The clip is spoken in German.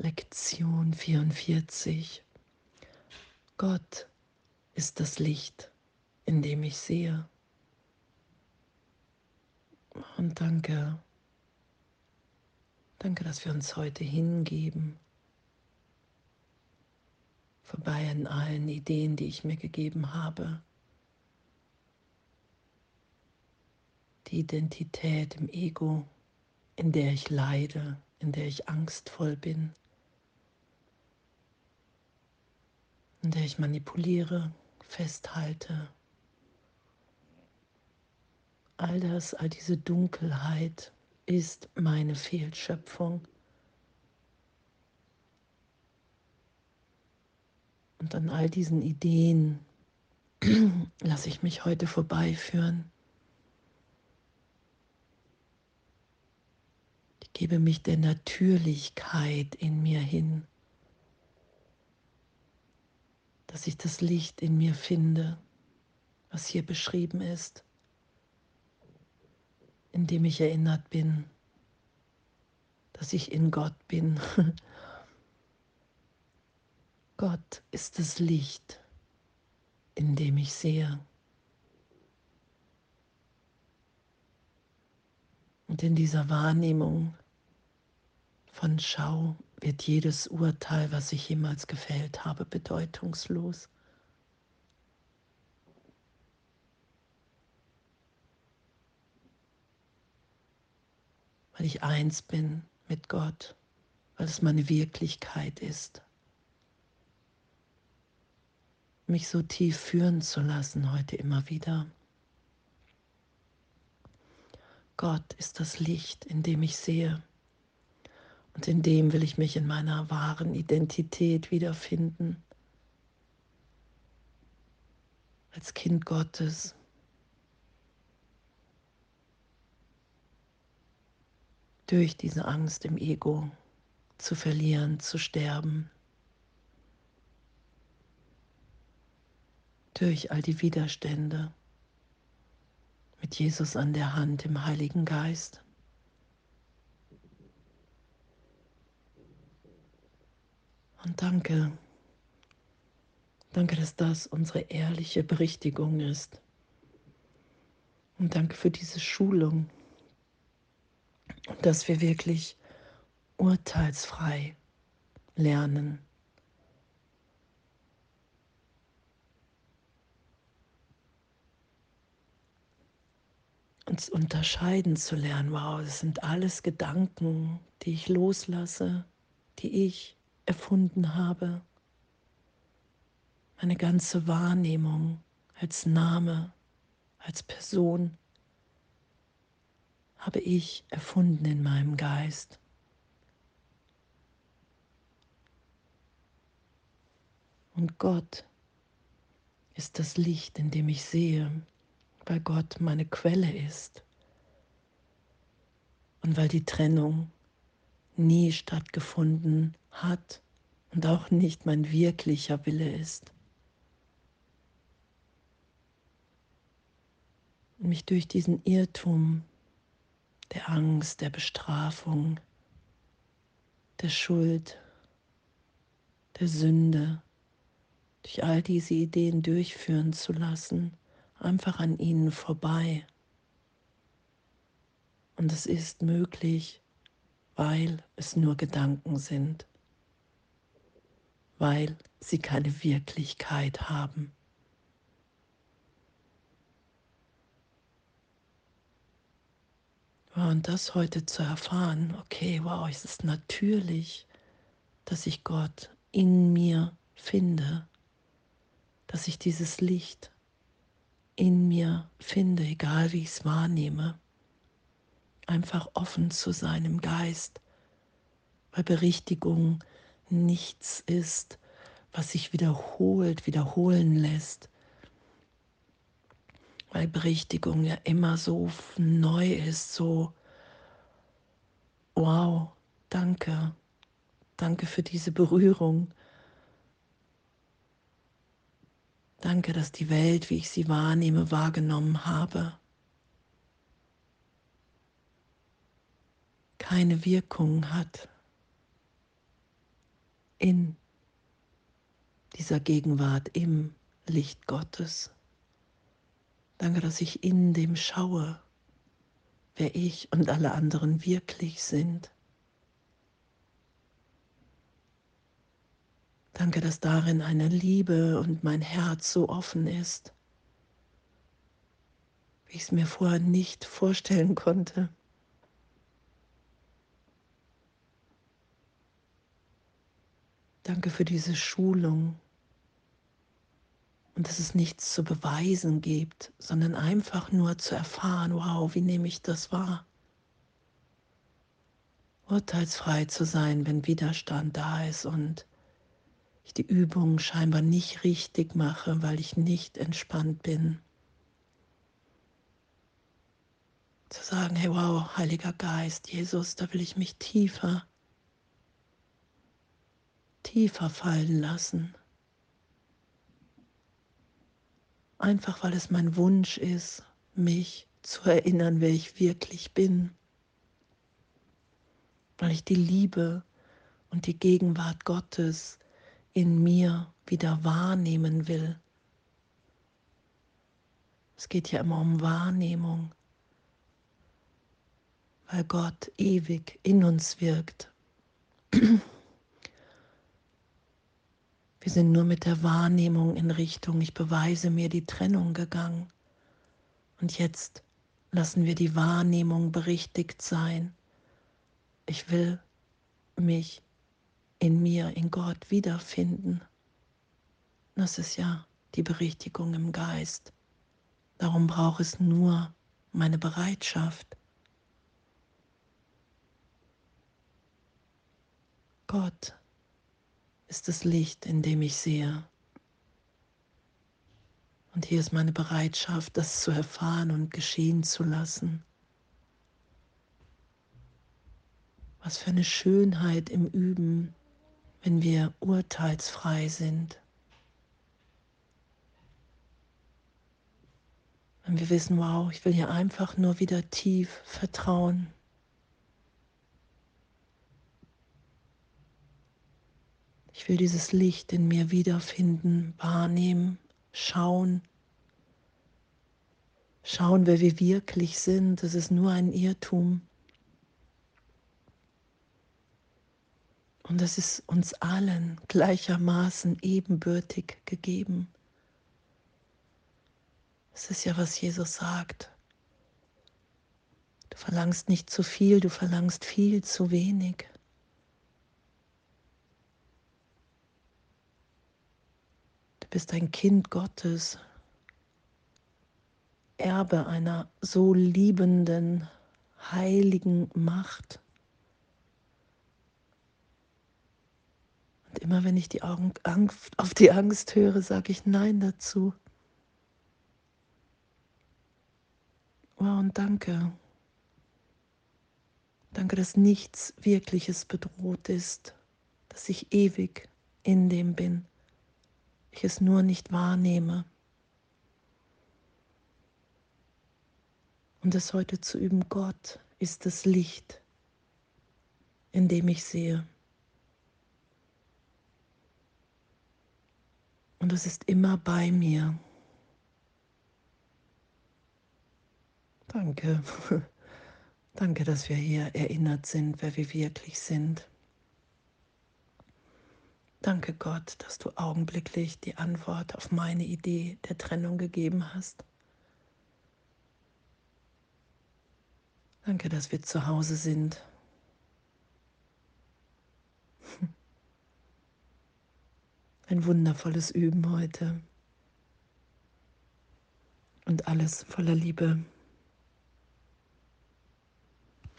Lektion 44. Gott ist das Licht, in dem ich sehe. Und danke, danke, dass wir uns heute hingeben, vorbei an allen Ideen, die ich mir gegeben habe. Die Identität im Ego, in der ich leide, in der ich angstvoll bin. In der ich manipuliere, festhalte. All das, all diese Dunkelheit ist meine Fehlschöpfung. Und an all diesen Ideen lasse ich mich heute vorbeiführen. Ich gebe mich der Natürlichkeit in mir hin dass ich das Licht in mir finde, was hier beschrieben ist, indem ich erinnert bin, dass ich in Gott bin. Gott ist das Licht, in dem ich sehe. Und in dieser Wahrnehmung von Schau wird jedes Urteil, was ich jemals gefällt habe, bedeutungslos. Weil ich eins bin mit Gott, weil es meine Wirklichkeit ist. Mich so tief führen zu lassen heute immer wieder. Gott ist das Licht, in dem ich sehe. Und in dem will ich mich in meiner wahren Identität wiederfinden. Als Kind Gottes. Durch diese Angst im Ego zu verlieren, zu sterben. Durch all die Widerstände mit Jesus an der Hand im Heiligen Geist. Und danke, danke, dass das unsere ehrliche Berichtigung ist. Und danke für diese Schulung, dass wir wirklich urteilsfrei lernen. Uns unterscheiden zu lernen. Wow, das sind alles Gedanken, die ich loslasse, die ich erfunden habe. Meine ganze Wahrnehmung als Name, als Person habe ich erfunden in meinem Geist. Und Gott ist das Licht, in dem ich sehe, weil Gott meine Quelle ist. Und weil die Trennung nie stattgefunden hat und auch nicht mein wirklicher Wille ist. Und mich durch diesen Irrtum der Angst, der Bestrafung, der Schuld, der Sünde, durch all diese Ideen durchführen zu lassen, einfach an ihnen vorbei. Und es ist möglich, weil es nur Gedanken sind weil sie keine Wirklichkeit haben. Und das heute zu erfahren, okay, wow, es ist natürlich, dass ich Gott in mir finde, dass ich dieses Licht in mir finde, egal wie ich es wahrnehme. Einfach offen zu sein im Geist, weil Berichtigung nichts ist, was sich wiederholt, wiederholen lässt. Weil Berichtigung ja immer so neu ist, so, wow, danke, danke für diese Berührung. Danke, dass die Welt, wie ich sie wahrnehme, wahrgenommen habe, keine Wirkung hat in dieser Gegenwart im Licht Gottes. Danke, dass ich in dem schaue, wer ich und alle anderen wirklich sind. Danke, dass darin eine Liebe und mein Herz so offen ist, wie ich es mir vorher nicht vorstellen konnte. Danke für diese Schulung und dass es nichts zu beweisen gibt, sondern einfach nur zu erfahren, wow, wie nehme ich das wahr? Urteilsfrei zu sein, wenn Widerstand da ist und ich die Übung scheinbar nicht richtig mache, weil ich nicht entspannt bin. Zu sagen, hey wow, Heiliger Geist, Jesus, da will ich mich tiefer tiefer fallen lassen. Einfach weil es mein Wunsch ist, mich zu erinnern, wer ich wirklich bin. Weil ich die Liebe und die Gegenwart Gottes in mir wieder wahrnehmen will. Es geht ja immer um Wahrnehmung, weil Gott ewig in uns wirkt. Wir sind nur mit der Wahrnehmung in Richtung, ich beweise mir die Trennung gegangen. Und jetzt lassen wir die Wahrnehmung berichtigt sein. Ich will mich in mir, in Gott wiederfinden. Das ist ja die Berichtigung im Geist. Darum braucht es nur meine Bereitschaft. Gott ist das Licht, in dem ich sehe. Und hier ist meine Bereitschaft, das zu erfahren und geschehen zu lassen. Was für eine Schönheit im Üben, wenn wir urteilsfrei sind. Wenn wir wissen, wow, ich will hier einfach nur wieder tief vertrauen. Ich will dieses Licht in mir wiederfinden, wahrnehmen, schauen. Schauen, wer wir wirklich sind. Das ist nur ein Irrtum. Und das ist uns allen gleichermaßen ebenbürtig gegeben. Das ist ja, was Jesus sagt. Du verlangst nicht zu viel, du verlangst viel zu wenig. Du bist ein Kind Gottes, Erbe einer so liebenden, heiligen Macht. Und immer wenn ich die Augen auf die Angst höre, sage ich Nein dazu. Wow, und danke. Danke, dass nichts Wirkliches bedroht ist, dass ich ewig in dem bin ich es nur nicht wahrnehme. Und es heute zu üben, Gott ist das Licht, in dem ich sehe. Und es ist immer bei mir. Danke. Danke, dass wir hier erinnert sind, wer wir wirklich sind. Danke Gott, dass du augenblicklich die Antwort auf meine Idee der Trennung gegeben hast. Danke, dass wir zu Hause sind. Ein wundervolles Üben heute. Und alles voller Liebe.